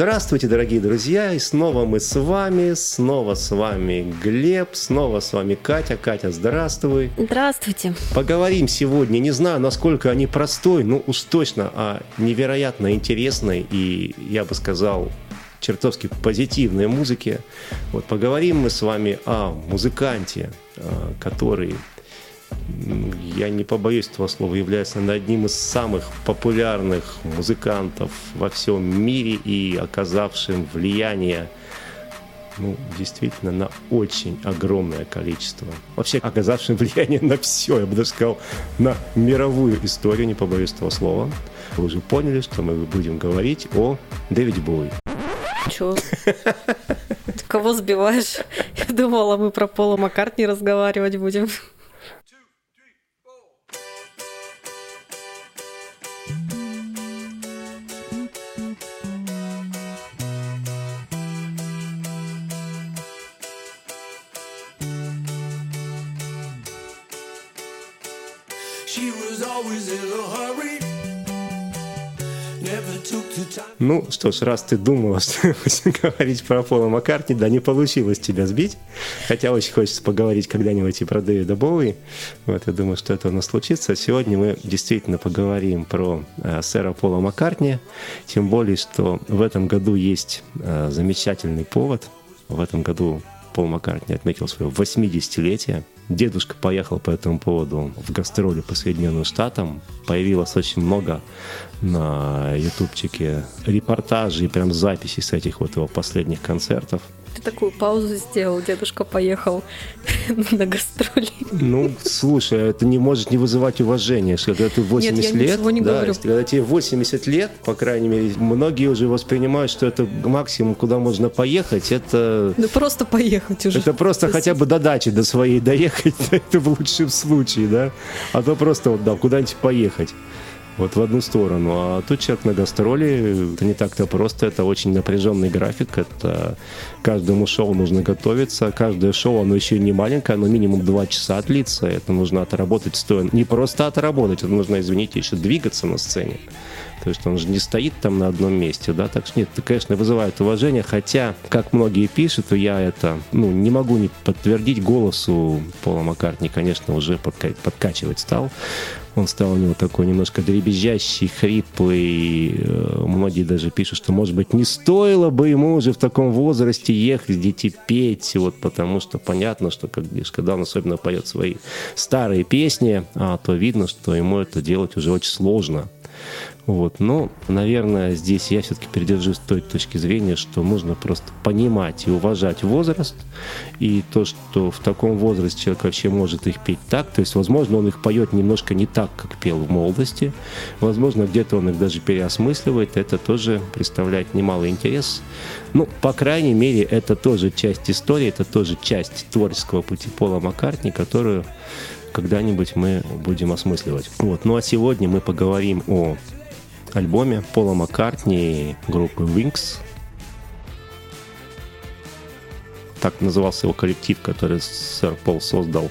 Здравствуйте, дорогие друзья, и снова мы с вами, снова с вами Глеб, снова с вами Катя. Катя, здравствуй. Здравствуйте. Поговорим сегодня, не знаю, насколько они простой, но уж точно о невероятно интересной и, я бы сказал, чертовски позитивной музыке. Вот поговорим мы с вами о музыканте, э, который я не побоюсь этого слова, является одним из самых популярных музыкантов во всем мире и оказавшим влияние ну, действительно, на очень огромное количество. Вообще, оказавшим влияние на все, я бы даже сказал, на мировую историю, не побоюсь этого слова. Вы уже поняли, что мы будем говорить о Дэвиде Боуи. Чё? Кого сбиваешь? Я думала, мы про Пола Маккартни разговаривать будем. Ну что ж, раз ты думала, говорить про Пола Маккартни, да, не получилось тебя сбить. Хотя очень хочется поговорить когда-нибудь и про Дэвида Боуи. Вот, я думаю, что это у нас случится. Сегодня мы действительно поговорим про э, сэра Пола Маккартни. Тем более, что в этом году есть э, замечательный повод. В этом году Пол Маккартни отметил свое 80-летие. Дедушка поехал по этому поводу в гастроли по Соединенным Штатам. Появилось очень много на ютубчике репортажей, прям записей с этих вот его последних концертов. Такую паузу сделал, дедушка поехал на гастроли. Ну, слушай, это не может не вызывать уважения, что когда ты 80 Нет, лет, не да, говорю. когда тебе 80 лет, по крайней мере, многие уже воспринимают, что это максимум, куда можно поехать, это... Ну, просто поехать уже. Это просто Спасибо. хотя бы до дачи, до своей доехать, это в лучшем случае, да? А то просто вот, да, куда-нибудь поехать вот в одну сторону. А тут человек на гастроли, это не так-то просто, это очень напряженный график, это каждому шоу нужно готовиться, каждое шоу, оно еще не маленькое, оно минимум два часа длится, это нужно отработать стоя, не просто отработать, это нужно, извините, еще двигаться на сцене. То есть он же не стоит там на одном месте, да, так что нет, это, конечно, вызывает уважение, хотя, как многие пишут, я это, ну, не могу не подтвердить голосу Пола Маккартни, конечно, уже подка- подкачивать стал. Он стал у него такой немножко дребезжащий, хриплый. Э, многие даже пишут, что, может быть, не стоило бы ему уже в таком возрасте ехать, дети петь, вот потому что понятно, что как, когда он особенно поет свои старые песни, а, то видно, что ему это делать уже очень сложно. Вот. Но, наверное, здесь я все-таки придержусь той точки зрения, что нужно просто понимать и уважать возраст, и то, что в таком возрасте человек вообще может их петь так, то есть, возможно, он их поет немножко не так, как пел в молодости, возможно, где-то он их даже переосмысливает, это тоже представляет немалый интерес. Ну, по крайней мере, это тоже часть истории, это тоже часть творческого пути Пола Маккартни, которую когда-нибудь мы будем осмысливать. Вот. Ну а сегодня мы поговорим о альбоме Пола Маккартни группы Wings. Так назывался его коллектив, который сэр Пол создал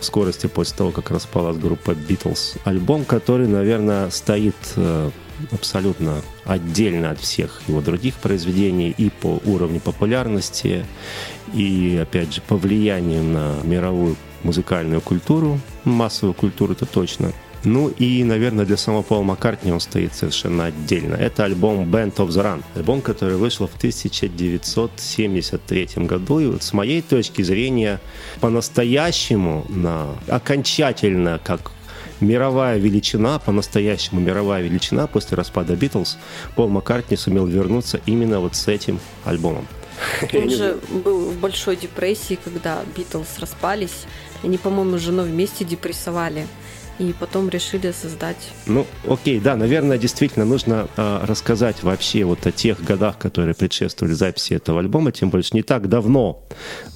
в скорости после того, как распалась группа Beatles. Альбом, который, наверное, стоит э, абсолютно отдельно от всех его других произведений и по уровню популярности, и, опять же, по влиянию на мировую музыкальную культуру, массовую культуру, это точно. Ну и, наверное, для самого Пола Маккартни он стоит совершенно отдельно. Это альбом Band of the Run. Альбом, который вышел в 1973 году. И вот с моей точки зрения, по-настоящему, на, окончательно, как мировая величина, по-настоящему мировая величина после распада Битлз, Пол Маккартни сумел вернуться именно вот с этим альбомом. Он же был в большой депрессии, когда Битлз распались. Они, по-моему, с женой вместе депрессовали и потом решили создать. Ну, окей, да, наверное, действительно нужно э, рассказать вообще вот о тех годах, которые предшествовали записи этого альбома, тем более не так давно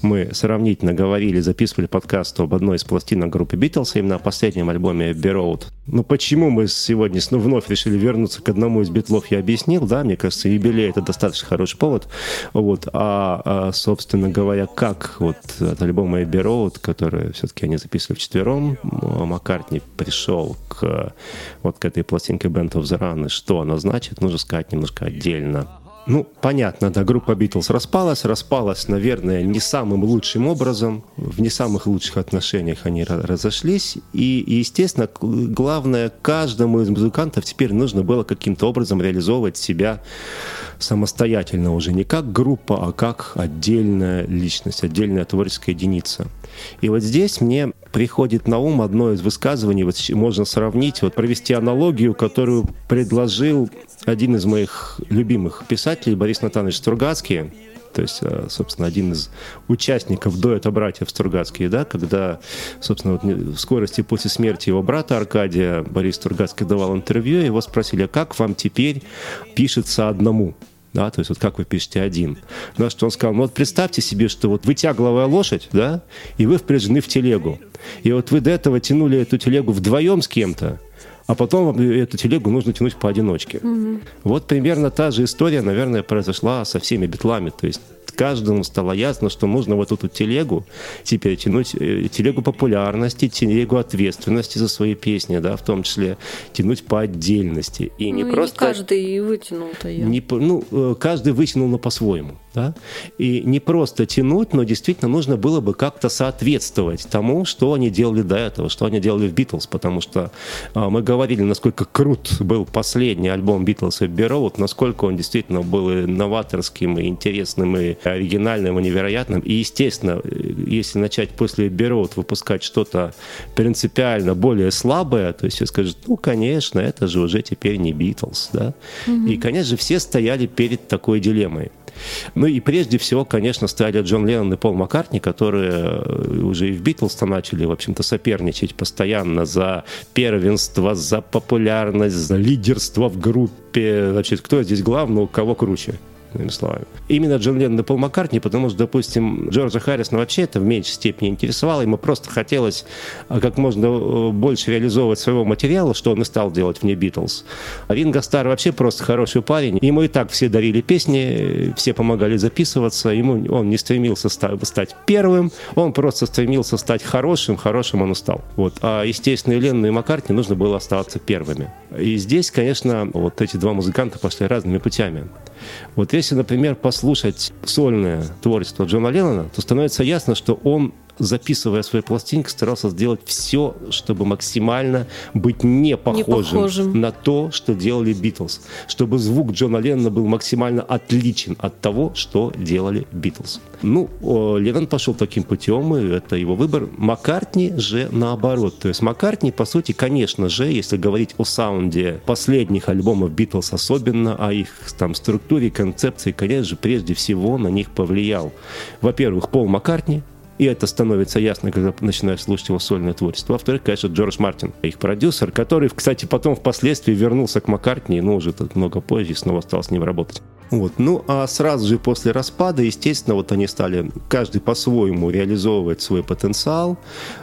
мы сравнительно говорили, записывали подкаст об одной из пластинок группы Битлз, именно о последнем альбоме Road. Ну, почему мы сегодня ну, вновь решили вернуться к одному из битлов, я объяснил, да, мне кажется, юбилей — это достаточно хороший повод, вот, а, а собственно говоря, как вот от альбома Abbey Road, который все-таки они записывали вчетвером, Маккартни пришел к вот к этой пластинке Band of the Run, и что она значит, нужно сказать немножко отдельно. Ну, понятно, да, группа Битлз распалась, распалась, наверное, не самым лучшим образом, в не самых лучших отношениях они разошлись, и, естественно, главное, каждому из музыкантов теперь нужно было каким-то образом реализовывать себя самостоятельно уже, не как группа, а как отдельная личность, отдельная творческая единица. И вот здесь мне приходит на ум одно из высказываний, вот можно сравнить, вот провести аналогию, которую предложил один из моих любимых писателей, Борис Натанович Стругацкий, то есть, э, собственно, один из участников дуэта братьев Стругацкие, да, когда, собственно, вот в скорости после смерти его брата Аркадия Борис Стругацкий давал интервью, его спросили, а как вам теперь пишется одному? Да, то есть вот как вы пишете один. На что он сказал, ну вот представьте себе, что вот вы тягловая лошадь, да, и вы впряжены в телегу. И вот вы до этого тянули эту телегу вдвоем с кем-то, а потом вам эту телегу нужно тянуть поодиночке. Угу. Вот примерно та же история, наверное, произошла со всеми битлами. То есть каждому стало ясно, что можно вот эту телегу теперь тянуть, э, телегу популярности, телегу ответственности за свои песни, да, в том числе тянуть по отдельности. И не ну, просто... И не каждый вытянул-то ее. Не, ну, э, каждый вытянул, но по-своему. Да? И не просто тянуть, но действительно нужно было бы как-то соответствовать тому, что они делали до этого, что они делали в Битлз, потому что а, мы говорили, насколько крут был последний альбом Битлз и Бероуд, насколько он действительно был новаторским, и интересным, и оригинальным, и невероятным. И, естественно, если начать после Бероуд выпускать что-то принципиально более слабое, то есть все скажут, ну, конечно, это же уже теперь не Битлз, да? Mm-hmm. И, конечно же, все стояли перед такой дилеммой. Ну и прежде всего, конечно, стояли Джон Леннон и Пол Маккартни, которые э, уже и в Битлз начали, в общем-то, соперничать постоянно за первенство, за популярность, за лидерство в группе. Значит, кто здесь главный, у кого круче иными словами. Именно Джон Леннон и Пол Маккартни, потому что, допустим, Джорджа Харрисона вообще это в меньшей степени интересовало, ему просто хотелось а, как можно э, больше реализовывать своего материала, что он и стал делать вне Битлз. А Ринго Стар вообще просто хороший парень, ему и так все дарили песни, все помогали записываться, ему он не стремился стать первым, он просто стремился стать хорошим, хорошим он и стал. Вот. А, естественно, и Ленну и Маккартни нужно было оставаться первыми. И здесь, конечно, вот эти два музыканта пошли разными путями. Вот если, например, послушать сольное творчество Джона Леннона, то становится ясно, что он записывая свои пластинки, старался сделать все, чтобы максимально быть не похожим, не похожим. на то, что делали Битлз. Чтобы звук Джона Леннона был максимально отличен от того, что делали Битлз. Ну, Леннон пошел таким путем, и это его выбор. Маккартни же наоборот. То есть Маккартни, по сути, конечно же, если говорить о саунде последних альбомов Битлз особенно, о их там структуре, концепции, конечно же, прежде всего на них повлиял. Во-первых, Пол Маккартни, и это становится ясно, когда начинаешь слушать его сольное творчество. Во-вторых, конечно, Джордж Мартин, их продюсер, который, кстати, потом впоследствии вернулся к Маккартни, но уже тут много позже, снова стал с ним работать. Вот. Ну, а сразу же после распада, естественно, вот они стали каждый по-своему реализовывать свой потенциал.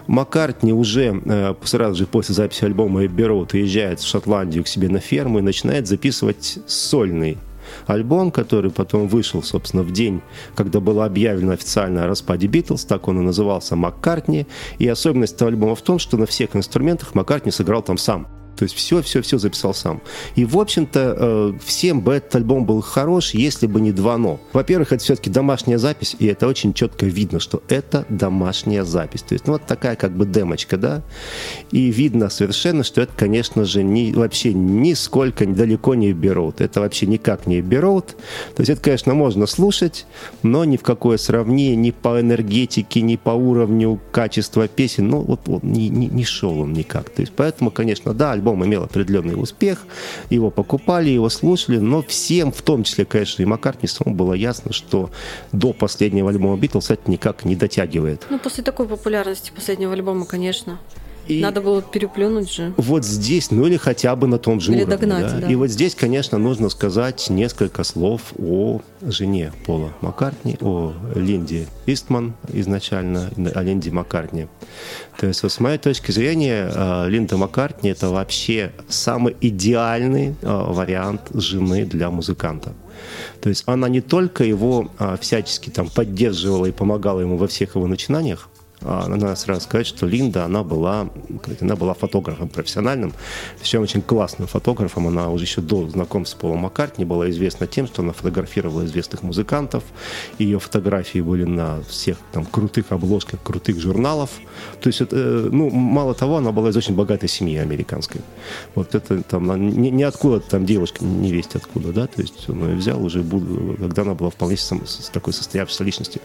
Маккартни уже э, сразу же после записи альбома Эбби Роуд уезжает в Шотландию к себе на ферму и начинает записывать сольный альбом, который потом вышел, собственно, в день, когда было объявлено официально о распаде Битлз, так он и назывался Маккартни. И особенность этого альбома в том, что на всех инструментах Маккартни сыграл там сам. То есть все-все-все записал сам. И, в общем-то, э, всем бы этот альбом был хорош, если бы не два «но». Во-первых, это все-таки домашняя запись, и это очень четко видно, что это домашняя запись. То есть, ну, вот такая как бы демочка, да? И видно совершенно, что это, конечно же, не, вообще нисколько, далеко не Бероуд. Это вообще никак не Бероуд. То есть это, конечно, можно слушать, но ни в какое сравнение ни по энергетике, ни по уровню качества песен, ну, вот, вот не, не, не шел он никак. То есть, поэтому, конечно, да, альбом альбом имел определенный успех, его покупали, его слушали, но всем, в том числе, конечно, и Маккартни, самому было ясно, что до последнего альбома Битлз это никак не дотягивает. Ну, после такой популярности последнего альбома, конечно. И Надо было переплюнуть же. Вот здесь, ну или хотя бы на том же или уровне. Догнать, да? Да. И вот здесь, конечно, нужно сказать несколько слов о жене Пола Маккартни, о Линде Истман изначально, о Линде Маккартни. То есть, вот, с моей точки зрения, э, Линда Маккартни – это вообще самый идеальный э, вариант жены для музыканта. То есть она не только его э, всячески там поддерживала и помогала ему во всех его начинаниях, А надо сразу сказать, что Линда, она была, она была фотографом профессиональным, причем очень классным фотографом. Она уже еще до знакомства с Полом Маккартни была известна тем, что она фотографировала известных музыкантов. Ее фотографии были на всех там крутых обложках крутых журналов. То есть, это, ну, мало того, она была из очень богатой семьи американской. Вот это там, не откуда там девушка, не весть откуда, да, то есть он ее взял уже, когда она была вполне с такой состоявшейся личностью.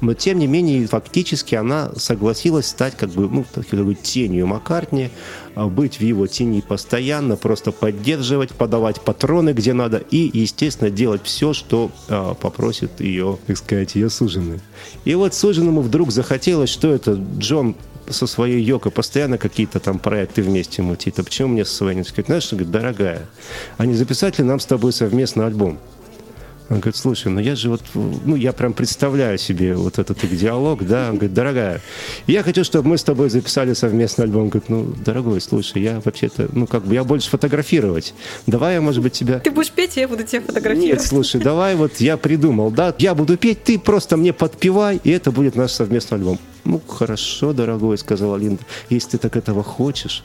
Но, тем не менее, фактически она согласилась стать как бы, ну, такой тенью Маккартни, а, быть в его тени постоянно, просто поддерживать, подавать патроны где надо и, естественно, делать все, что э, попросит ее, так сказать, ее суженый. И вот суженому вдруг захотелось, что это Джон со своей Йоко постоянно какие-то там проекты вместе мутит. А почему мне со своей не сказать? Знаешь, он говорит, дорогая, а не записать ли нам с тобой совместно альбом? Он говорит, слушай, ну я же вот, ну я прям представляю себе вот этот их диалог, да, он говорит, дорогая, я хочу, чтобы мы с тобой записали совместный альбом. Он говорит, ну, дорогой, слушай, я вообще-то, ну как бы, я больше фотографировать. Давай я, может быть, тебя... Ты будешь петь, я буду тебя фотографировать. Нет, слушай, давай вот я придумал, да, я буду петь, ты просто мне подпевай, и это будет наш совместный альбом. Ну, хорошо, дорогой, сказала Линда, если ты так этого хочешь.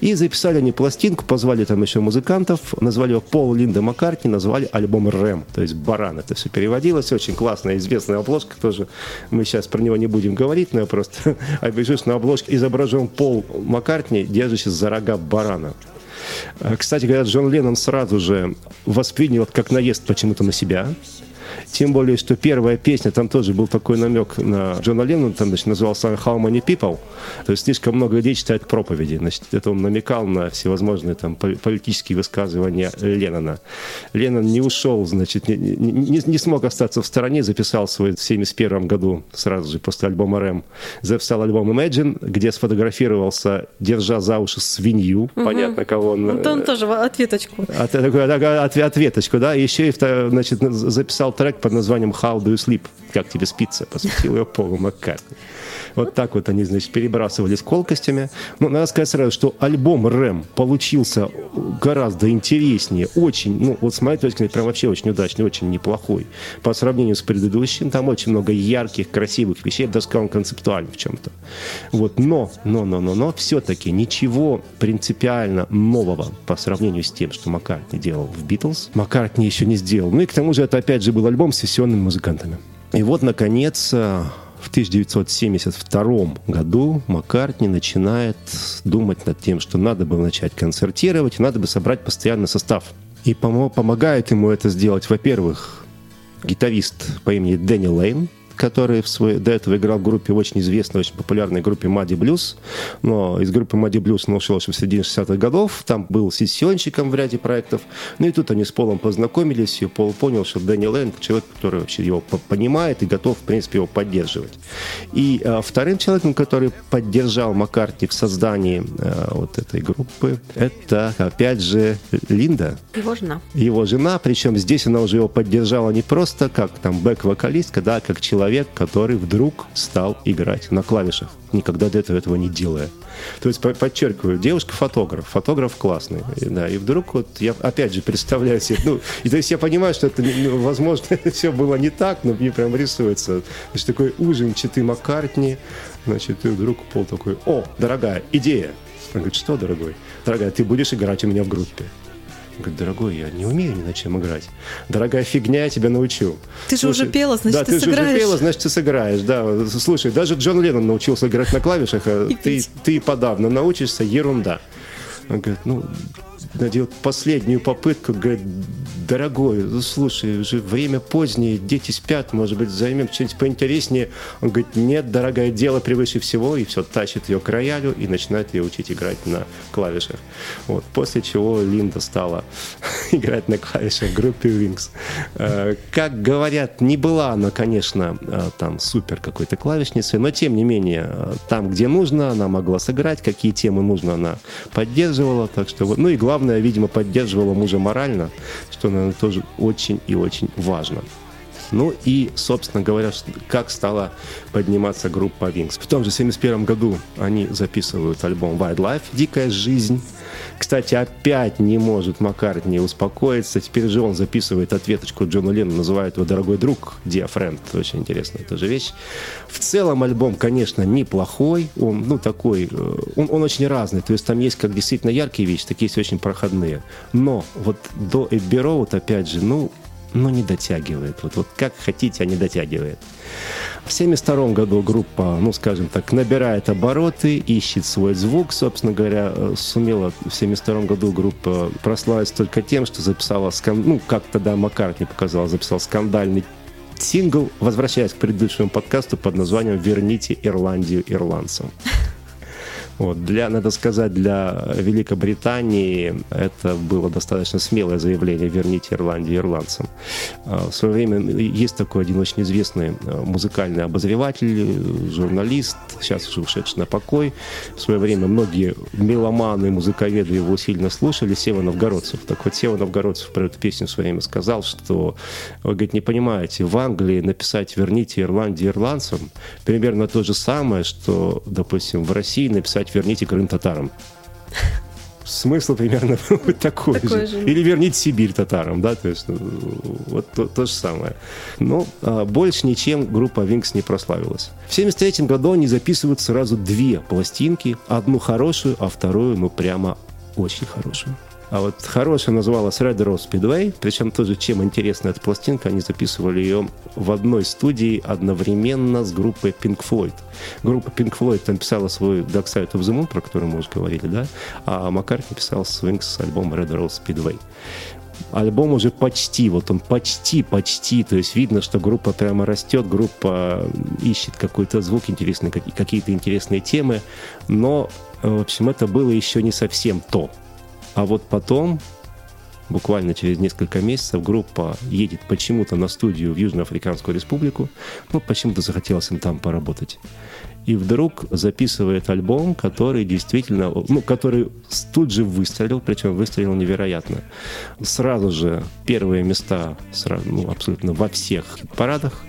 И записали они пластинку, позвали там еще музыкантов, назвали его Пол Линда Маккартни, назвали альбом «Рэм», то есть «Баран». Это все переводилось, очень классная, известная обложка тоже. Мы сейчас про него не будем говорить, но я просто обижусь, на обложке изображен Пол Маккартни, держащий за рога барана. Э, кстати говоря, Джон Леннон сразу же воспринял как наезд почему-то на себя. Тем более, что первая песня, там тоже был такой намек на Джона Леннона, там значит, назывался «How many people?». То есть слишком много людей читают проповеди. Значит, это он намекал на всевозможные там политические высказывания Леннона. Леннон не ушел, значит, не, не, не смог остаться в стороне, записал свой в 71 году, сразу же после альбома «Рэм», записал альбом «Imagine», где сфотографировался, держа за уши свинью, угу. понятно, кого он... Ну, он тоже ответочку. От, от, ответочку, да, еще и, значит, записал трек под названием «How do you sleep?» «Как тебе спится?» посвятил ее Полу Маккартни. Вот так вот они, значит, перебрасывались колкостями. Но надо сказать сразу, что альбом «Рэм» получился гораздо интереснее, очень, ну, вот с моей точки зрения, прям вообще очень удачный, очень неплохой. По сравнению с предыдущим, там очень много ярких, красивых вещей, даже сказал, концептуальных в чем-то. Вот, но, но, но, но, но, все-таки ничего принципиально нового по сравнению с тем, что Маккартни делал в «Битлз», Маккартни еще не сделал. Ну и к тому же это, опять же, был альбом с сессионными музыкантами. И вот, наконец, в 1972 году Маккартни начинает думать над тем, что надо бы начать концертировать, надо бы собрать постоянный состав. И помогает ему это сделать, во-первых, гитарист по имени Дэнни Лейн, который в свой, до этого играл в группе очень известной, очень популярной группе Мадди Блюз. Но из группы Мадди Блюз он ушел в середине 60-х годов. Там был сессионщиком в ряде проектов. Ну и тут они с Полом познакомились, и Пол понял, что Дэнни Лэнд человек, который вообще его понимает и готов, в принципе, его поддерживать. И а, вторым человеком, который поддержал Маккартни в создании а, вот этой группы, это, опять же, Линда. Его жена. Его жена, причем здесь она уже его поддержала не просто как там бэк-вокалистка, да, как человек, человек, который вдруг стал играть на клавишах, никогда до этого этого не делая. То есть, подчеркиваю, девушка-фотограф, фотограф классный, да, и вдруг вот я опять же представляю себе, ну, и то есть я понимаю, что это, ну, возможно, все было не так, но мне прям рисуется, значит, такой ужинчатый Маккартни, значит, и вдруг Пол такой, о, дорогая, идея. Он говорит, что, дорогой? Дорогая, ты будешь играть у меня в группе. Говорит, дорогой, я не умею ни на чем играть. Дорогая фигня, я тебя научу. Ты же уже пела, значит, да, ты, ты сыграешь. Да, ты же уже пела, значит, ты сыграешь. Да, слушай, даже Джон Леннон научился играть на клавишах, а ты, ты подавно научишься, ерунда. Он говорит, ну, делает последнюю попытку, говорит, дорогой, ну, слушай, уже время позднее, дети спят, может быть, займем что-нибудь поинтереснее. Он говорит, нет, дорогое дело превыше всего, и все, тащит ее к роялю и начинает ее учить играть на клавишах. Вот. После чего Линда стала играть на клавишах в группе Wings. Э, как говорят, не была она, конечно, э, там супер какой-то клавишницей, но тем не менее, э, там, где нужно, она могла сыграть, какие темы нужно, она поддерживала. Так что, ну и главное, видимо, поддерживала мужа морально, что, наверное, тоже очень и очень важно. Ну и, собственно говоря, как стала подниматься группа Wings. В том же 71 году они записывают альбом Wildlife «Дикая жизнь». Кстати, опять не может Маккартни успокоиться. Теперь же он записывает ответочку Джону Ленну, называет его «Дорогой друг», «Dear Friend». Очень интересная тоже вещь. В целом альбом, конечно, неплохой. Он, ну, такой, э, он, он очень разный. То есть там есть как действительно яркие вещи, так есть очень проходные. Но вот до Эбби Роуд, опять же, ну, но не дотягивает. Вот, вот как хотите, а не дотягивает. В 1972 году группа, ну, скажем так, набирает обороты, ищет свой звук, собственно говоря, э, сумела в 1972 году группа прославиться только тем, что записала, ну, как тогда Маккартни показал, записал скандальный сингл, возвращаясь к предыдущему подкасту под названием «Верните Ирландию ирландцам». Вот. Для, надо сказать, для Великобритании это было достаточно смелое заявление «верните Ирландию ирландцам». А, в свое время есть такой один очень известный а, музыкальный обозреватель, журналист, сейчас уже ушедший на покой. В свое время многие меломаны, музыковеды его сильно слушали, Сева Новгородцев. Так вот, Сева Новгородцев про эту песню в свое время сказал, что, вы, говорит, не понимаете, в Англии написать «верните Ирландию ирландцам» примерно то же самое, что, допустим, в России написать сказать, верните Крым татарам. Смысл примерно такой, такой же. же. Или верните Сибирь татарам, да, то есть ну, вот то, то же самое. Но а, больше ничем группа Wings не прославилась. В 1973 году они записывают сразу две пластинки, одну хорошую, а вторую, ну, прямо очень хорошую. А вот хорошая называлась Red Rose Speedway, причем тоже чем интересна эта пластинка, они записывали ее в одной студии одновременно с группой Pink Floyd. Группа Pink Floyd написала свой Dark Side of the Moon, про который мы уже говорили, да, а Маккартни писал Swings альбом Red Rose Speedway альбом уже почти, вот он почти, почти, то есть видно, что группа прямо растет, группа ищет какой-то звук интересный, какие-то интересные темы, но, в общем, это было еще не совсем то. А вот потом, буквально через несколько месяцев, группа едет почему-то на студию в Южноафриканскую республику. Ну, почему-то захотелось им там поработать. И вдруг записывает альбом, который действительно, ну, который тут же выстрелил, причем выстрелил невероятно. Сразу же первые места, сразу, ну, абсолютно во всех парадах,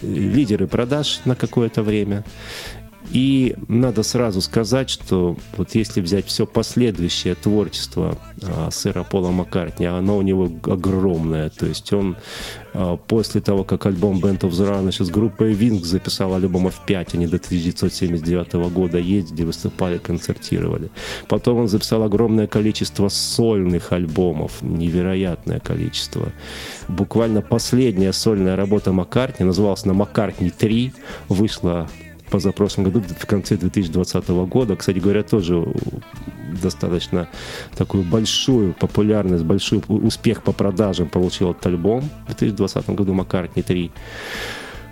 лидеры продаж на какое-то время. И надо сразу сказать, что вот если взять все последующее творчество а, сэра Пола Маккартни, оно у него огромное. То есть он а, после того, как альбом Band of the с группой Wings записал альбомов 5, они до 1979 года ездили, выступали, концертировали. Потом он записал огромное количество сольных альбомов, невероятное количество. Буквально последняя сольная работа Маккартни называлась на Маккартни 3, вышла позапрошлом году, в конце 2020 года. Кстати говоря, тоже достаточно такую большую популярность, большой успех по продажам получил этот альбом в 2020 году «Маккартни 3».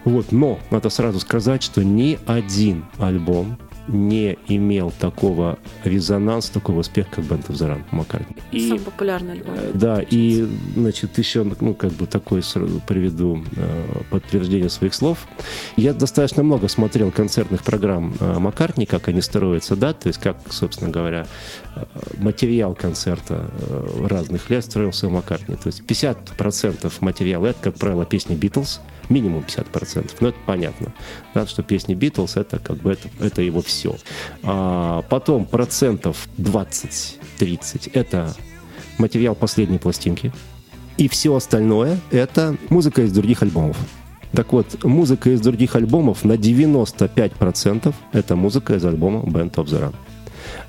Вот, но надо сразу сказать, что ни один альбом не имел такого резонанса, такого успеха, как Band of the Run Маккартни. И, Самый популярный альбом. Э, да, и, значит, еще, ну, как бы такой приведу э, подтверждение своих слов. Я достаточно много смотрел концертных программ э, Маккартни, как они строятся, да, то есть как, собственно говоря, материал концерта разных лет строился у Маккартни. То есть 50% материала — это, как правило, песни Битлз, минимум 50%. Но это понятно, да, что песни Битлз это как бы это, это его все. А потом процентов 20-30 это материал последней пластинки. И все остальное это музыка из других альбомов. Так вот, музыка из других альбомов на 95% это музыка из альбома Band of the Run.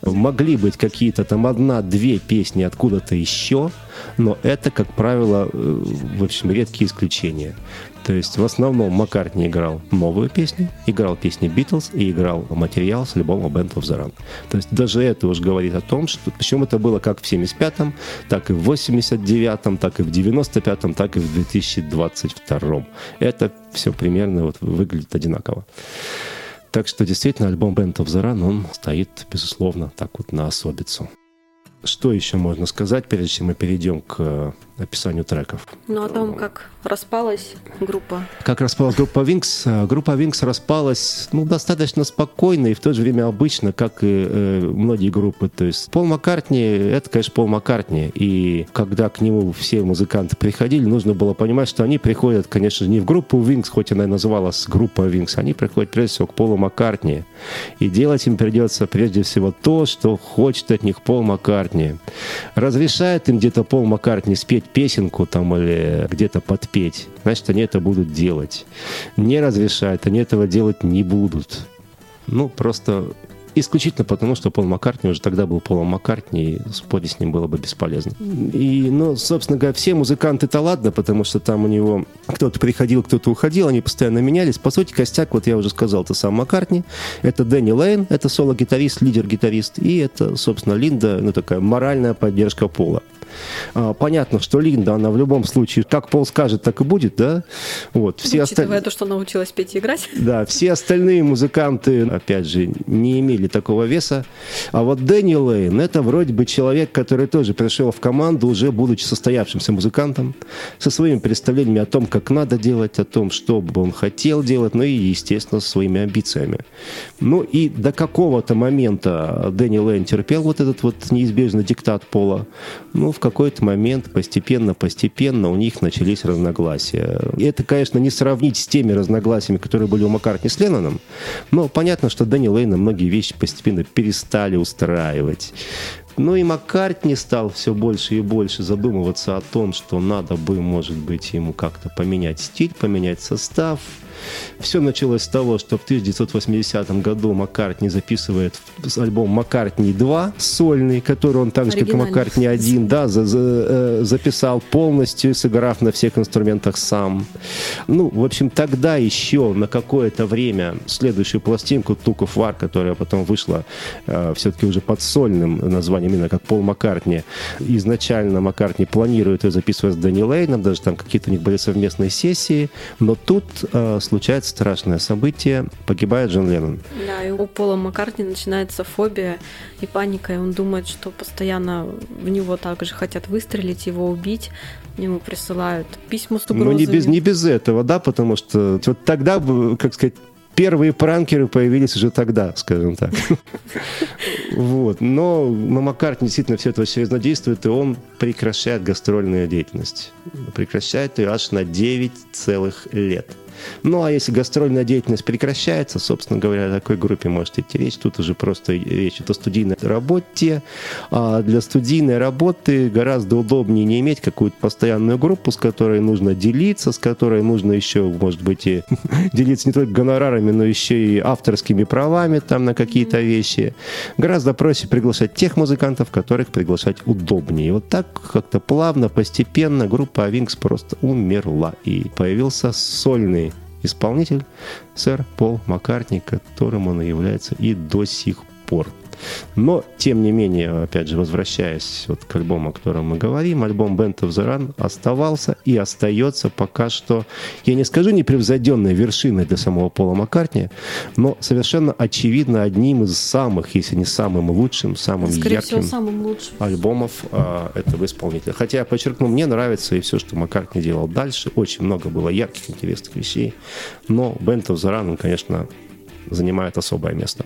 Могли быть какие-то там одна-две песни откуда-то еще, но это, как правило, э, в общем, редкие исключения. То есть в основном Маккартни играл новую песню, играл песни Битлз и играл материал с альбома Band of the Run. То есть даже это уже говорит о том, что причем это было как в 75-м, так и в 89-м, так и в 95-м, так и в 2022-м. Это все примерно вот выглядит одинаково. Так что действительно альбом Band of the Run, он стоит, безусловно, так вот на особицу. Что еще можно сказать, прежде чем мы перейдем к описанию треков. Ну, о том, как распалась группа. Как распалась группа Wings? Группа Wings распалась ну, достаточно спокойно и в то же время обычно, как и э, многие группы. То есть Пол Маккартни — это, конечно, Пол Маккартни. И когда к нему все музыканты приходили, нужно было понимать, что они приходят, конечно не в группу Wings, хоть она и называлась группа Wings, они приходят прежде всего к Полу Маккартни. И делать им придется прежде всего то, что хочет от них Пол Маккартни. Разрешает им где-то Пол Маккартни спеть песенку там или где-то подпеть, значит, они это будут делать. Не разрешают, они этого делать не будут. Ну, просто исключительно потому, что Пол Маккартни уже тогда был Полом Маккартни, и спорить с ним было бы бесполезно. И, ну, собственно говоря, все музыканты-то ладно, потому что там у него кто-то приходил, кто-то уходил, они постоянно менялись. По сути, костяк, вот я уже сказал, это сам Маккартни, это Дэнни Лейн, это соло-гитарист, лидер-гитарист, и это, собственно, Линда, ну, такая моральная поддержка Пола. А, понятно, что Линда, она в любом случае, как Пол скажет, так и будет, да? Вот. Все Учитывая осталь... то, что научилась петь и играть. Да, все остальные музыканты, опять же, не имели такого веса. А вот Дэнни Лейн, это вроде бы человек, который тоже пришел в команду, уже будучи состоявшимся музыкантом, со своими представлениями о том, как надо делать, о том, что бы он хотел делать, ну и, естественно, со своими амбициями. Ну и до какого-то момента Дэнни Лейн терпел вот этот вот неизбежный диктат Пола. Ну, в какой-то момент постепенно-постепенно у них начались разногласия. И это, конечно, не сравнить с теми разногласиями, которые были у Маккартни с Ленноном, но понятно, что Дэнни Лейна многие вещи постепенно перестали устраивать. Ну и Маккартни стал все больше и больше задумываться о том, что надо бы, может быть, ему как-то поменять стиль, поменять состав, все началось с того, что в 1980 году Маккартни записывает альбом «Маккартни 2» сольный, который он так же, как и «Маккартни 1», да, за, за, э, записал полностью, сыграв на всех инструментах сам. Ну, в общем, тогда еще на какое-то время следующую пластинку «Тук Вар», которая потом вышла э, все-таки уже под сольным названием, именно как Пол Маккартни, изначально Маккартни планирует ее записывать с Дэнни Лейном, даже там какие-то у них были совместные сессии, но тут э, случается страшное событие, погибает Джон Леннон. Да, и у Пола Маккартни начинается фобия и паника, и он думает, что постоянно в него также хотят выстрелить, его убить, ему присылают письма с угрозами. Ну, не без, не без этого, да, потому что вот тогда, как сказать, первые пранкеры появились уже тогда, скажем так. Вот. Но на Маккартни действительно все это серьезно действует, и он прекращает гастрольную деятельность. Прекращает ее аж на 9 целых лет. Ну, а если гастрольная деятельность прекращается, собственно говоря, о такой группе может идти речь. Тут уже просто речь идет о студийной работе. А для студийной работы гораздо удобнее не иметь какую-то постоянную группу, с которой нужно делиться, с которой нужно еще, может быть, и делиться не только гонорарами, но еще и авторскими правами там на какие-то вещи. Гораздо проще приглашать тех музыкантов, которых приглашать удобнее. И вот так как-то плавно, постепенно группа Wings просто умерла. И появился сольный исполнитель, сэр Пол Маккартни, которым он и является и до сих пор. Но, тем не менее, опять же, возвращаясь вот к альбому, о котором мы говорим, альбом Band of the Run оставался и остается пока что, я не скажу непревзойденной вершиной для самого Пола Маккартни, но совершенно очевидно одним из самых, если не самым лучшим, самым Скорее ярким всего, самым лучшим. альбомов а, этого исполнителя. Хотя, я подчеркну, мне нравится и все, что Маккартни делал дальше. Очень много было ярких, интересных вещей. Но Band of the Run, он, конечно, занимает особое место.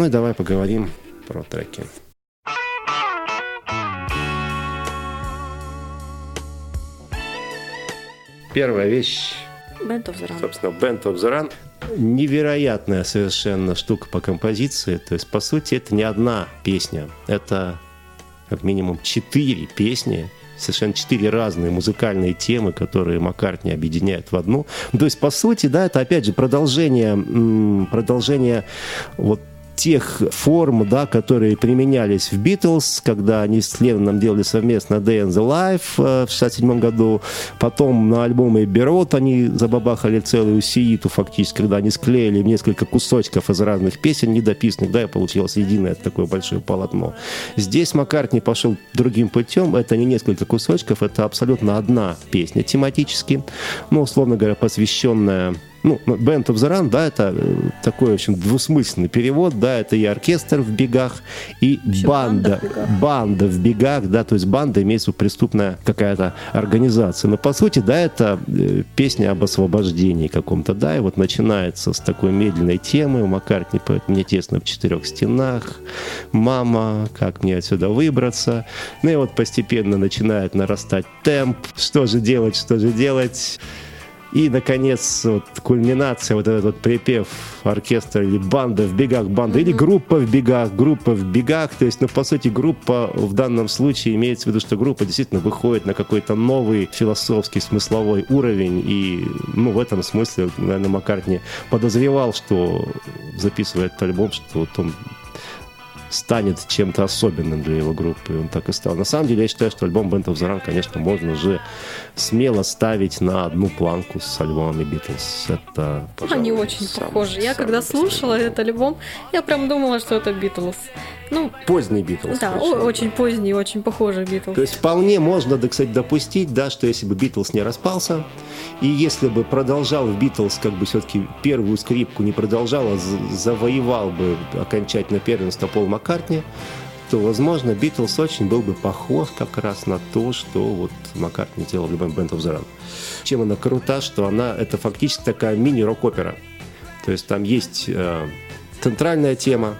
Ну и давай поговорим про треки. Первая вещь. Band of the Run. Собственно, Band of the Run. Невероятная совершенно штука по композиции. То есть, по сути, это не одна песня. Это как минимум четыре песни, совершенно четыре разные музыкальные темы, которые Маккартни объединяет в одну. То есть, по сути, да, это опять же продолжение, продолжение вот тех форм, да, которые применялись в Битлз, когда они с Ленноном делали совместно Day and the Life э, в 67 году. Потом на альбоме Берот они забабахали целую сииту фактически, когда они склеили несколько кусочков из разных песен недописанных, да, и получилось единое такое большое полотно. Здесь Маккартни пошел другим путем. Это не несколько кусочков, это абсолютно одна песня тематически, ну, условно говоря, посвященная ну, Band of the Run, да, это э, такой, в общем, двусмысленный перевод, да, это и оркестр в бегах, и Вообще банда, банда в бегах. банда в бегах, да, то есть банда имеется в преступная какая-то организация. Но по сути, да, это э, песня об освобождении каком-то, да, и вот начинается с такой медленной темы, Маккартни поет «Мне тесно в четырех стенах», «Мама, как мне отсюда выбраться», ну и вот постепенно начинает нарастать темп, что же делать, что же делать, и, наконец, вот кульминация, вот этот вот припев оркестра или банда в бегах, банда, или группа в бегах, группа в бегах. То есть, ну, по сути, группа в данном случае имеется в виду, что группа действительно выходит на какой-то новый философский, смысловой уровень. И, ну, в этом смысле, наверное, Маккартни подозревал, что записывая этот альбом, что вот он станет чем-то особенным для его группы. И он так и стал. На самом деле, я считаю, что альбом Band of the Run, конечно, можно уже смело ставить на одну планку с альбомами Битлз. Это, пожалуй, Они очень самый- похожи. Я самый когда слушала настоящий. этот альбом, я прям думала, что это Битлз. Ну, Поздний Битлз. да, очень. о- очень поздний, очень похожий Битлз. То есть вполне можно, да, кстати, допустить, да, что если бы Битлз не распался, и если бы продолжал в Битлз как бы все-таки первую скрипку не продолжал, а завоевал бы окончательно первенство Пол Маккартни, то, возможно, Битлз очень был бы похож как раз на то, что вот Маккартни делал в любом Band of the Run. Чем она крута, что она, это фактически такая мини-рок-опера. То есть там есть э, центральная тема,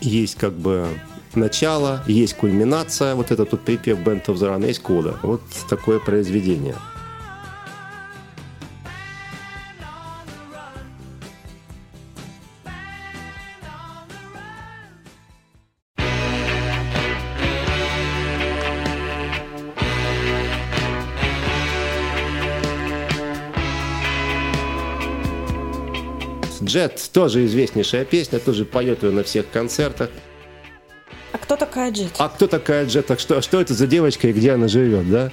есть как бы начало, есть кульминация, вот этот вот припев Band of the Run, есть кода. Вот такое произведение. Джет тоже известнейшая песня, тоже поет ее на всех концертах. А кто такая Джет? А кто такая Джет? Так что, что это за девочка и где она живет, да?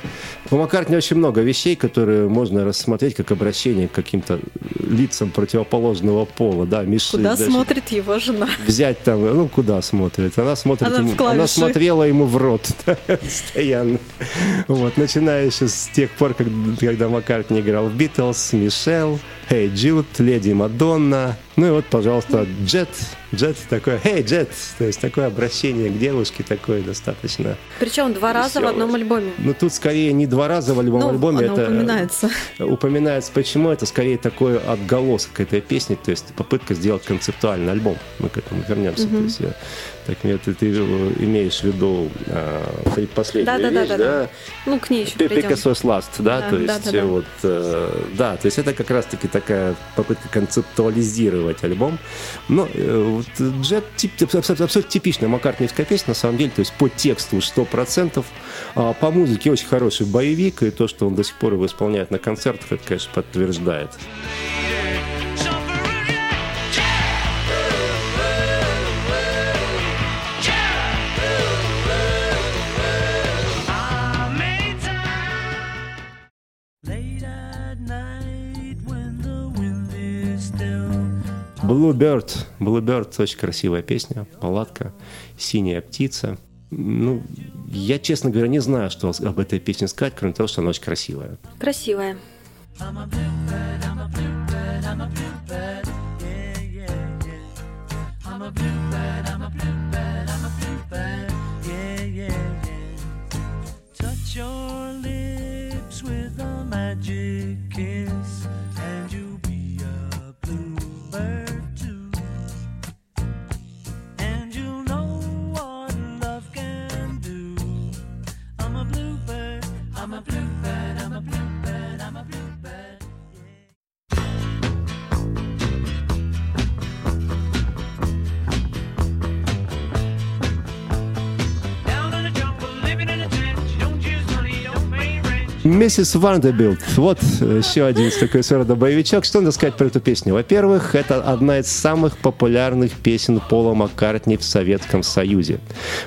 У Маккартни очень много вещей, которые можно рассмотреть как обращение к каким-то лицам противоположного пола, да, Миш- Куда даже смотрит его жена? Взять там, ну, куда смотрит? Она смотрит Она ему, она смотрела ему в рот постоянно. Вот, начиная еще с тех пор, как- когда Маккартни играл в Битлз, Мишел, Hey Jude, Леди Мадонна. Ну и вот, пожалуйста, Джет. Джет такой, Hey Джет. То есть такое обращение к девушке такое достаточно. Причем два раза в одном альбоме. Ну тут скорее не два раза в любом Ну, альбоме. это упоминается. упоминается. Почему? Это скорее такой отголосок этой песни, то есть попытка сделать концептуальный альбом. Мы к этому вернемся. То есть, я- так нет, ты, ты имеешь в виду э, последнюю Да-да-да-да-да. вещь, да? Ну, к ней еще придем. Пикассос Last, да, Да, то да, есть да, да. вот, э, да, то есть это как раз-таки такая попытка концептуализировать альбом. Но э, вот Джет тип- абсолютно, типичная маккартниевская песня, на самом деле, то есть по тексту 100%, а по музыке очень хороший боевик, и то, что он до сих пор его исполняет на концертах, это, конечно, подтверждает. Bluebird. Bluebird очень красивая песня, палатка, синяя птица. Ну, я, честно говоря, не знаю, что об этой песне сказать, кроме того, что она очень красивая. Красивая. Touch your lips with a magic kiss, Mrs. Vandebilt. Вот э, еще один такой рода боевичок. Что надо сказать про эту песню? Во-первых, это одна из самых популярных песен Пола Маккартни в Советском Союзе.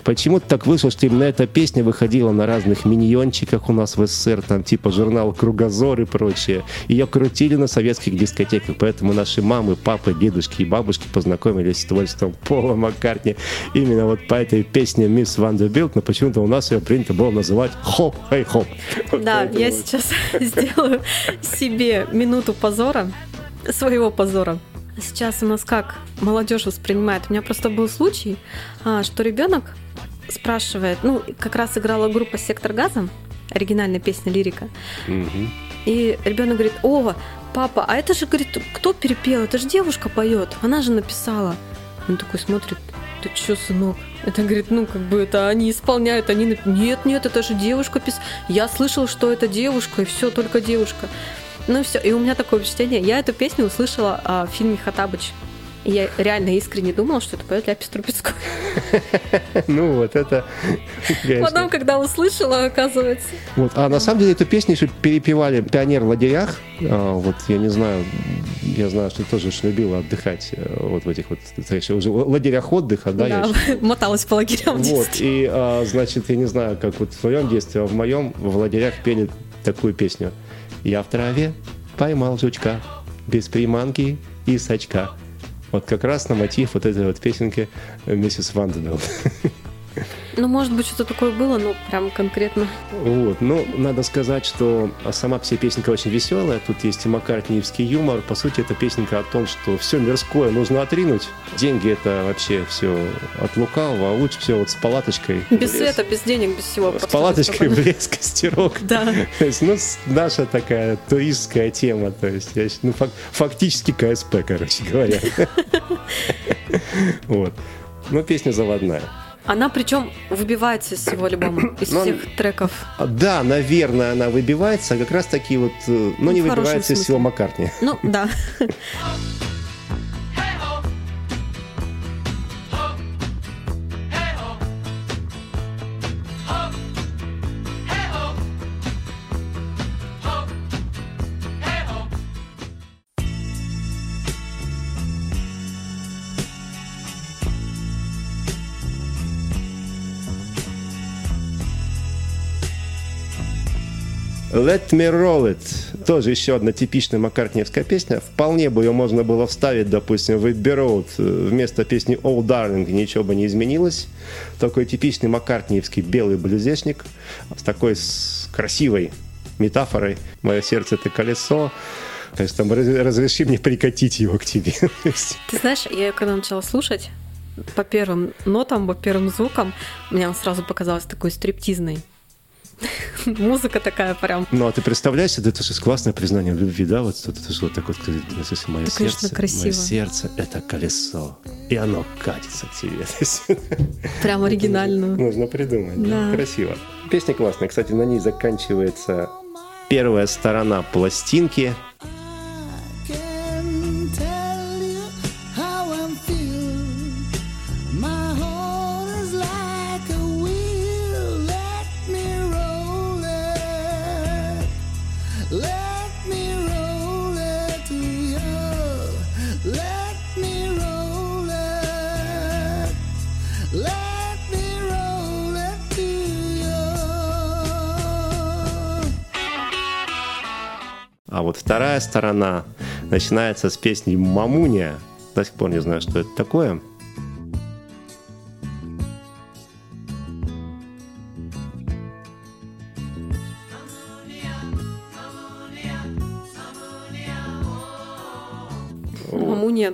Почему-то так вышло, что именно эта песня выходила на разных миньончиках у нас в СССР, там типа журнал «Кругозор» и прочее. Ее крутили на советских дискотеках, поэтому наши мамы, папы, дедушки и бабушки познакомились с творчеством Пола Маккартни именно вот по этой песне «Mrs. Vandebilt», но почему-то у нас ее принято было называть «Хоп, эй, хоп». Да, я сейчас сделаю себе минуту позора. своего позора. Сейчас у нас как молодежь воспринимает? У меня просто был случай, а, что ребенок спрашивает, ну, как раз играла группа «Сектор газа», оригинальная песня лирика, и ребенок говорит, о, папа, а это же, говорит, кто перепел? Это же девушка поет, она же написала. Он такой смотрит, ты чё, сынок? Это, говорит, ну, как бы это они исполняют, они... Нет, нет, это же девушка пис... Я слышал, что это девушка, и все, только девушка. Ну все. И у меня такое впечатление. Я эту песню услышала а, в фильме «Хатабыч». И я реально искренне думала, что это поет Ляпис Трубецкой. Ну вот это, конечно. Потом, когда услышала, оказывается. Вот. А на самом деле эту песню еще перепевали пионер в лагерях. А, вот я не знаю, я знаю, что тоже любила отдыхать э, вот в этих вот уже лагерях отдыха, да? Да, моталась по лагерям. в Вот, и, а, значит, я не знаю, как вот в твоем детстве, а в моем в лагерях пели такую песню. Я в траве поймал жучка, без приманки и сачка. Вот как раз на мотив вот этой вот песенки Mrs. Vandebilt. Ну, может быть, что-то такое было, но прям конкретно. Вот. Ну, надо сказать, что сама вся песенка очень веселая. Тут есть и маккартниевский юмор. По сути, это песенка о том, что все мирское нужно отринуть. Деньги это вообще все от лукавого, а лучше все вот с палаточкой. Без лес. света, без денег, без всего. С палаточкой лес, костерок. Да. То есть, ну, наша такая туристская тема. То есть, я ну, фак- фактически КСП, короче говоря. Вот. Ну, песня заводная. Она причем выбивается из всего альбома, из Ну, всех треков. А, Да, наверное, она выбивается, а как раз таки вот, э, но не в хорошем выбивается из смысле. всего Маккартни. Ну, да. Let Me Roll It. Тоже еще одна типичная маккартниевская песня. Вполне бы ее можно было вставить, допустим, в Be Road. Э, Вместо песни Oh Darling ничего бы не изменилось. Такой типичный маккартниевский белый блюзешник с такой с красивой метафорой. Мое сердце это колесо. То есть там «Раз- разреши мне прикатить его к тебе. Ты знаешь, я когда начала слушать, по первым нотам, по первым звукам, мне она сразу показалась такой стриптизной. Музыка такая прям. Ну, а ты представляешь, это, это же классное признание в любви, да? Вот это, это же вот так вот, если мое конечно, сердце, красиво. мое сердце – это колесо, и оно катится к тебе. Прям оригинальную. Нужно придумать, да. Да. красиво. Песня классная, кстати, на ней заканчивается первая сторона пластинки. Вторая сторона начинается с песни «Мамуня». До сих пор не знаю, что это такое.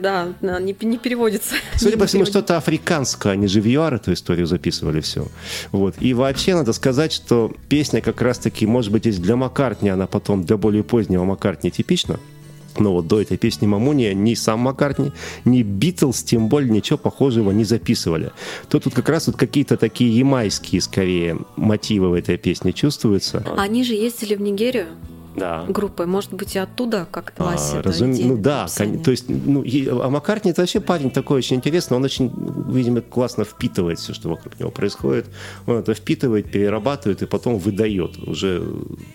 Да, не, не переводится. Судя по всему, что-то африканское, они же в ЮАР эту историю записывали все. Вот. И вообще надо сказать, что песня как раз-таки, может быть, есть для Маккартни, она потом для более позднего Маккартни типична. Но вот до этой песни Мамуния ни сам Маккартни, ни Битлз, тем более ничего похожего не записывали. То тут как раз вот какие-то такие ямайские, скорее, мотивы в этой песне чувствуются. Они же ездили в Нигерию Да. группой. Может быть, и оттуда как-то А, разум- Ну да, кон- то есть, ну, и- а Маккартни это вообще парень такой очень интересный, он очень, видимо, классно впитывает все, что вокруг него происходит. Он это впитывает, перерабатывает и потом выдает, уже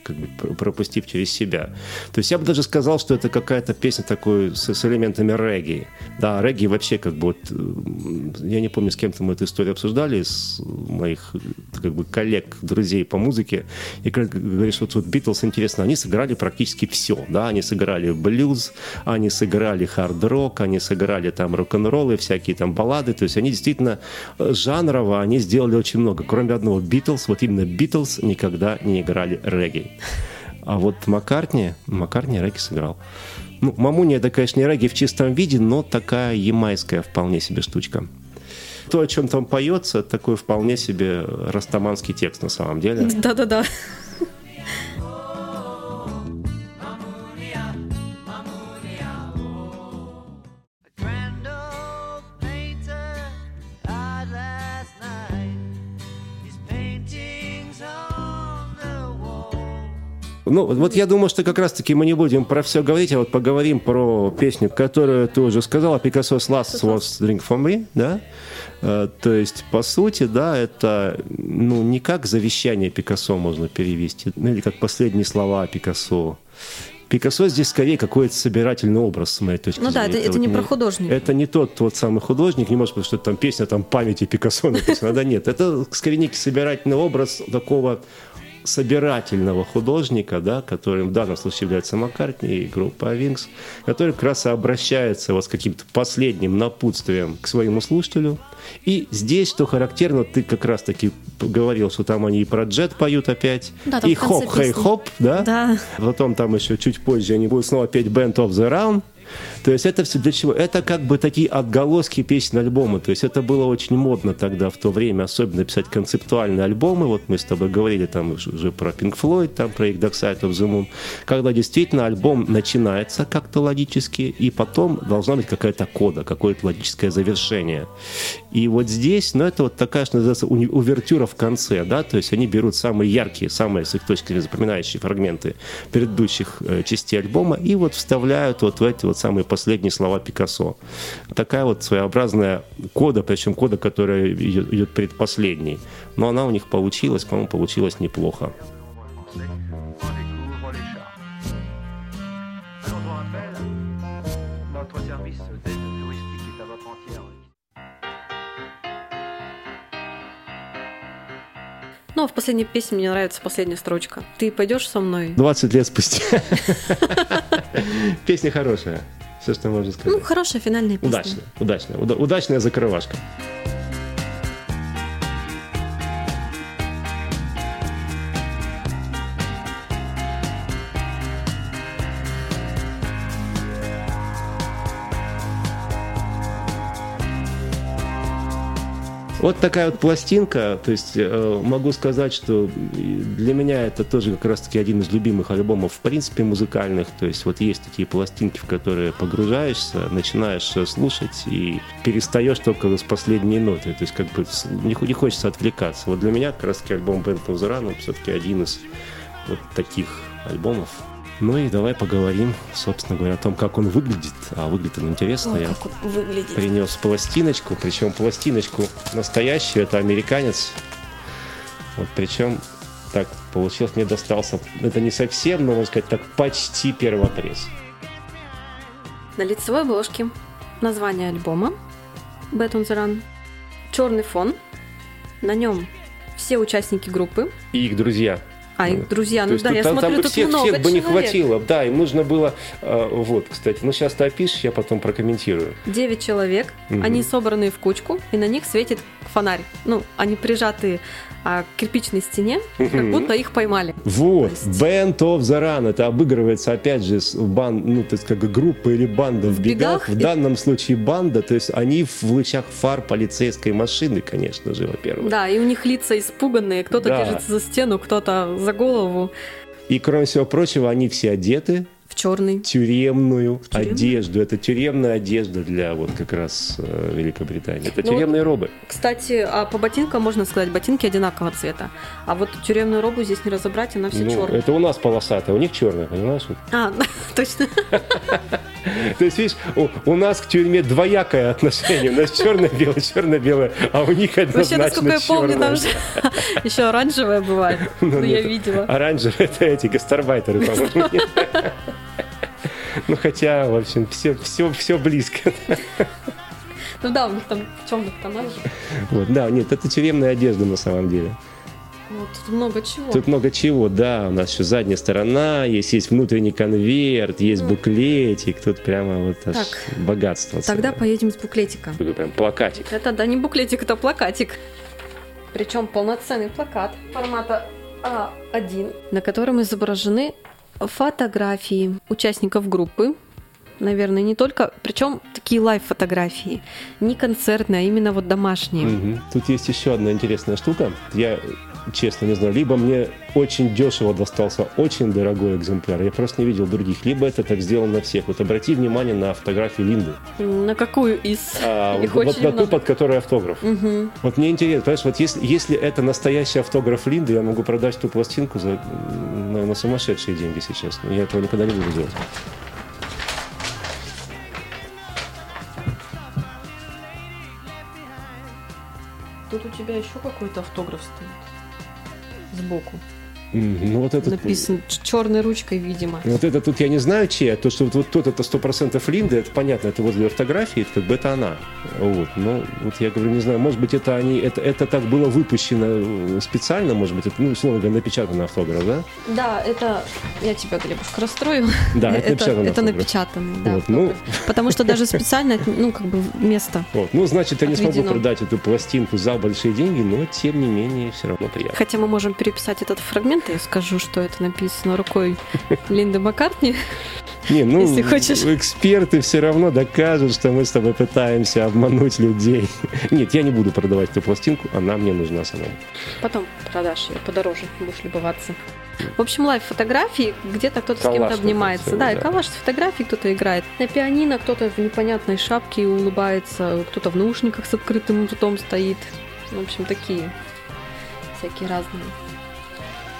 как бы пр- пропустив через себя. То есть я бы даже сказал, что это какая-то песня такой с, с элементами регги. Да, регги вообще как бы вот, я не помню, с кем-то мы эту историю обсуждали, с моих как бы коллег, друзей по музыке, и как говоришь, вот, вот Битлз интересно, они сыграли практически все, да, они сыграли блюз, они сыграли хард-рок, они сыграли там рок-н-роллы, всякие там баллады, то есть они действительно э, жанрово, они сделали очень много, кроме одного Битлз, вот именно Битлз никогда не играли регги. А вот Маккартни, Маккартни регги сыграл. Ну, мамуни это, конечно, не регги в чистом виде, но такая ямайская вполне себе штучка. То, о чем там поется, такой вполне себе растаманский текст на самом деле. Да-да-да. Ну, вот я думаю, что как раз-таки мы не будем про все говорить, а вот поговорим про песню, которую ты уже сказала, Picasso's Last Was Drink for Me, да? Э, То есть, по сути, да, это, ну, не как завещание Пикассо можно перевести, ну, или как последние слова Пикассо. Пикассо здесь скорее какой-то собирательный образ, с моей точки Ну да, зрения. это- это вот не про художника. Это не тот тот самый художник, не может быть, что это там песня там памяти Пикассо написана. Да нет, это скорее некий собирательный образ такого собирательного художника, да, которым в данном случае является Маккартни и группа Wings, который как раз обращается вот с каким-то последним напутствием к своему слушателю. И здесь, что характерно, ты как раз-таки говорил, что там они и про джет поют опять, Да, и в конце хоп, хей, песни. хоп, да? Да. Потом там еще чуть позже они будут снова петь Band of the Round. То есть это все для чего? Это как бы такие отголоски песен альбома. То есть это было очень модно тогда, в то время, особенно писать концептуальные альбомы. Вот мы с тобой говорили там уже про Pink Floyd, там про их Dark Side of the Moon. Когда действительно альбом начинается как-то логически, и потом должна быть какая-то кода, какое-то логическое завершение. И вот здесь, ну, это вот такая, что называется, увертюра в конце, да, то есть они берут самые яркие, самые, с их точки зрения, запоминающие фрагменты предыдущих э, частей альбома и вот вставляют вот в эти вот самые последние слова Пикассо. Такая вот своеобразная кода, причем кода, которая идет, предпоследней. Но она у них получилась, по-моему, получилась неплохо. français, on Ну, а в последней песне мне нравится последняя строчка. Ты пойдешь со мной? 20 лет спустя. Песня хорошая. Все, что можно Ну, сказать. хорошая финальная песня. Удачная, удачная, уда- удачная закрывашка. Вот такая вот пластинка, то есть э, могу сказать, что для меня это тоже как раз-таки один из любимых альбомов в принципе музыкальных, то есть вот есть такие пластинки, в которые погружаешься, начинаешь слушать и перестаешь только с последней ноты, то есть как бы не, хо- не хочется отвлекаться. Вот для меня как раз-таки альбом Band of все-таки один из вот таких альбомов. Ну и давай поговорим, собственно говоря, о том, как он выглядит. А выглядит он интересно. Ой, Я как он выглядит. принес пластиночку, причем пластиночку настоящую, это американец. Вот причем так получилось, мне достался, это не совсем, но можно сказать так, почти первопресс. На лицевой обложке название альбома Bad on the Run. Черный фон. На нем все участники группы. И их друзья. А их друзья, ну да, я там, смотрю, там тут всех, много всех бы не хватило, да, им нужно было, э, вот, кстати, ну сейчас ты опишешь, я потом прокомментирую. Девять человек, Мгм. они собраны в кучку, и на них светит фонарь. Ну, они прижаты а, к кирпичной стене, как будто их поймали. Вот, Band of the Run, это обыгрывается, опять же, бан, ну, то есть, как группа или банда в, В бегах. бегах В и- данном случае банда, то есть они в лучах фар полицейской машины, конечно же, во-первых. Да, и у них лица испуганные, кто-то Да. держится за стену, кто-то за голову. И, кроме всего прочего, они все одеты в черный. в тюремную тюремную? одежду. Это тюремная одежда для вот как раз э, Великобритании. Это Ну, тюремные робы. Кстати, а по ботинкам можно сказать, ботинки одинакового цвета. А вот тюремную робу здесь не разобрать, она вся Ну, черная. это у нас полосатая, у них черная, понимаешь? А, точно. То есть, видишь, у, нас к тюрьме двоякое отношение. У нас черно-белое, черно-белое, а у них Вообще, однозначно насколько я помню, там же еще оранжевая бывает. Ну, я это видела. Оранжевые это эти гастарбайтеры, по-моему. Ну, хотя, в общем, все, все, все близко. Ну да, у них там в темных тонах. Вот, да, нет, это тюремная одежда на самом деле. Вот, тут много чего. Тут много чего, да, у нас еще задняя сторона, есть, есть внутренний конверт, есть буклетик, тут прямо вот аж Так. богатство. Тогда целое. поедем с буклетика. Такой прям плакатик. Это, да, не буклетик, это плакатик. Причем полноценный плакат формата А1, на котором изображены фотографии участников группы наверное, не только, причем такие лайв-фотографии, не концертные, а именно вот домашние. Мгм. Тут есть еще одна интересная штука. Я честно не знаю, либо мне очень дешево достался очень дорогой экземпляр, я просто не видел других, либо это так сделано на всех. Вот обрати внимание на фотографию Линды. На какую из? А, Их вот, очень на ту, много. под которой автограф. Мгм. Вот мне интересно, понимаешь, вот если, если это настоящий автограф Линды, я могу продать эту пластинку за, на, на сумасшедшие деньги сейчас. Но я этого никогда не буду делать. Тут у тебя еще какой-то автограф стоит сбоку. Ну вот этот... Написан черной ручкой, видимо. Вот это тут я не знаю, а то, что вот, вот тот это сто процентов Линда, это понятно, это возле фотографии, это как бы это она. Вот. Но вот я говорю, не знаю, может быть, это они, это, это так было выпущено э, специально, может быть, это, ну, условно говоря, напечатанный автограф, да? Да, это я тебя, Глебушка, расстрою. Да, это это, напечатанный это автограф. напечатанный, да. Вот, ну. Потому что даже специально, ну, как бы место. Вот. Ну, значит, я не смогу продать эту пластинку за большие деньги, но тем не менее все равно приятно. Хотя мы можем переписать этот фрагмент, я скажу, что это написано рукой Линды Маккартни. Не, ну, Если хочешь. эксперты все равно докажут, что мы с тобой пытаемся обмануть людей. Нет, я не буду продавать эту пластинку, она мне нужна самому. Потом продашь ее подороже, будешь любоваться. В общем, live фотографии, где-то кто-то с кем-то обнимается. целый, Да, и да. коллаж с фотографий кто-то играет. На пианино кто-то в непонятной шапке и улыбается, кто-то в наушниках с открытым ртом стоит. В общем, такие всякие разные.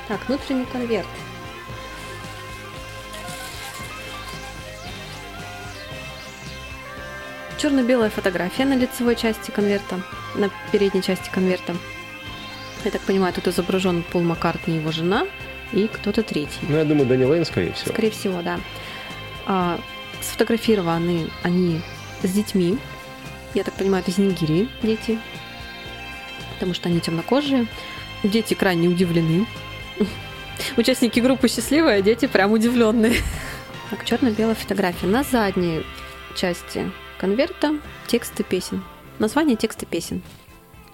Так, внутренний конверт. Черно-белая фотография на лицевой части конверта, на передней части конверта. Я так понимаю, тут изображен Пол Маккартни его жена и кто-то третий. Ну, я думаю, Дани Лейн, скорее всего. Скорее всего, да. А, сфотографированы они с детьми. Я так понимаю, это из Нигерии дети. Потому что они темнокожие. Дети крайне удивлены. Участники группы счастливые, а дети прям удивленные. Так, черно-белая фотография. На задней части конверта тексты песен. Название текста песен.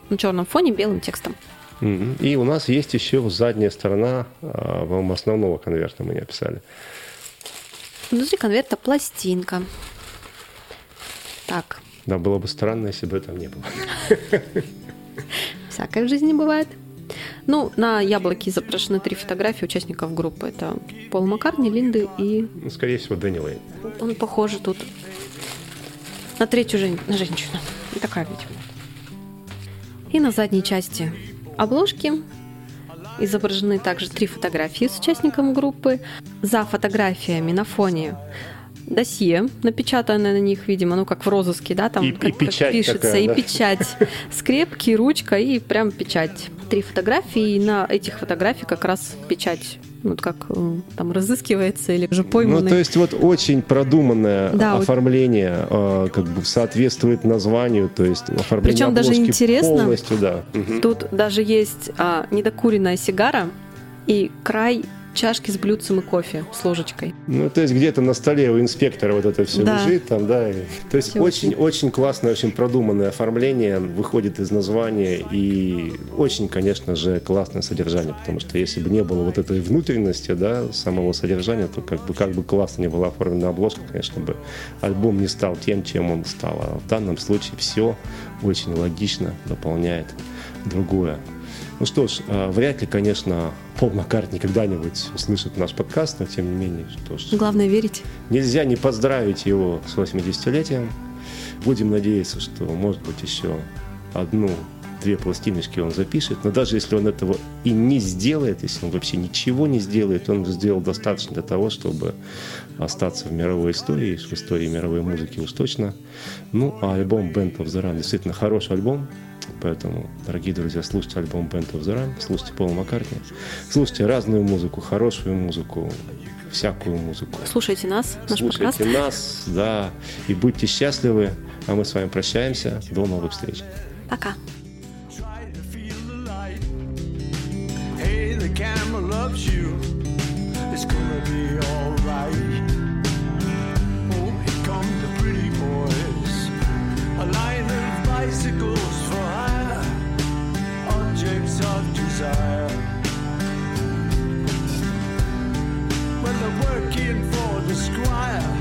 На черном фоне белым текстом. И у нас есть еще задняя сторона а, по-моему, основного конверта, мы не описали. Внутри конверта пластинка. Так, Да, было бы странно, если бы этого не было. Всякое в жизни бывает. Ну, на яблоке изображены три фотографии участников группы. Это Пол Маккартни, Линды и Ну, скорее всего, Дани Лейн. он похоже тут на третью жен- женщину. Такая, видимо. И на задней части обложки изображены также три фотографии с участником группы. За фотографиями на фоне досье, напечатанное на них, видимо, ну как в розыске, да, там И- и как, как печать пишется, такая, и да? печать. Скрепки, ручка и прям печать. Три фотографии, и на этих фотографиях как раз печать. Ну, Вот как э, там разыскивается или уже пойманный. Ну, то есть вот очень продуманное Да, вот. оформление, э, как бы соответствует названию, то есть оформление Причем даже интересно, полностью, да. Тут даже есть а, недокуренная сигара и край чашки с блюдцем и кофе с ложечкой. Ну, то есть где-то на столе у инспектора вот это все Да. лежит там, да. и- То есть очень-очень классное, очень продуманное оформление выходит из названия и очень, конечно же, классное содержание, потому что если бы не было вот этой внутренности, да, самого содержания, то как бы, как бы классно не была оформлена обложка, конечно бы альбом не стал тем, чем он стал. А в данном случае все очень логично дополняет другое. Ну что ж, а, вряд ли, конечно, Пол Маккартни когда-нибудь услышит наш подкаст, но тем не менее, что ж, Главное верить. Нельзя не поздравить его с 80-летием. Будем надеяться, что, может быть, еще одну-две пластиночки он запишет. Но даже если он этого и не сделает, если он вообще ничего не сделает, он сделал достаточно для того, чтобы остаться в мировой истории, в истории мировой музыки уж точно. Ну, а альбом Band of the Run действительно хороший альбом. Поэтому, дорогие друзья, слушайте альбом Band of the Run, слушайте Пола Маккартни, слушайте разную музыку, хорошую музыку, всякую музыку. Слушайте нас, наш Слушайте подкаст. нас, да, и будьте счастливы. А мы с вами прощаемся. До новых встреч. Пока. Hey, the camera choir.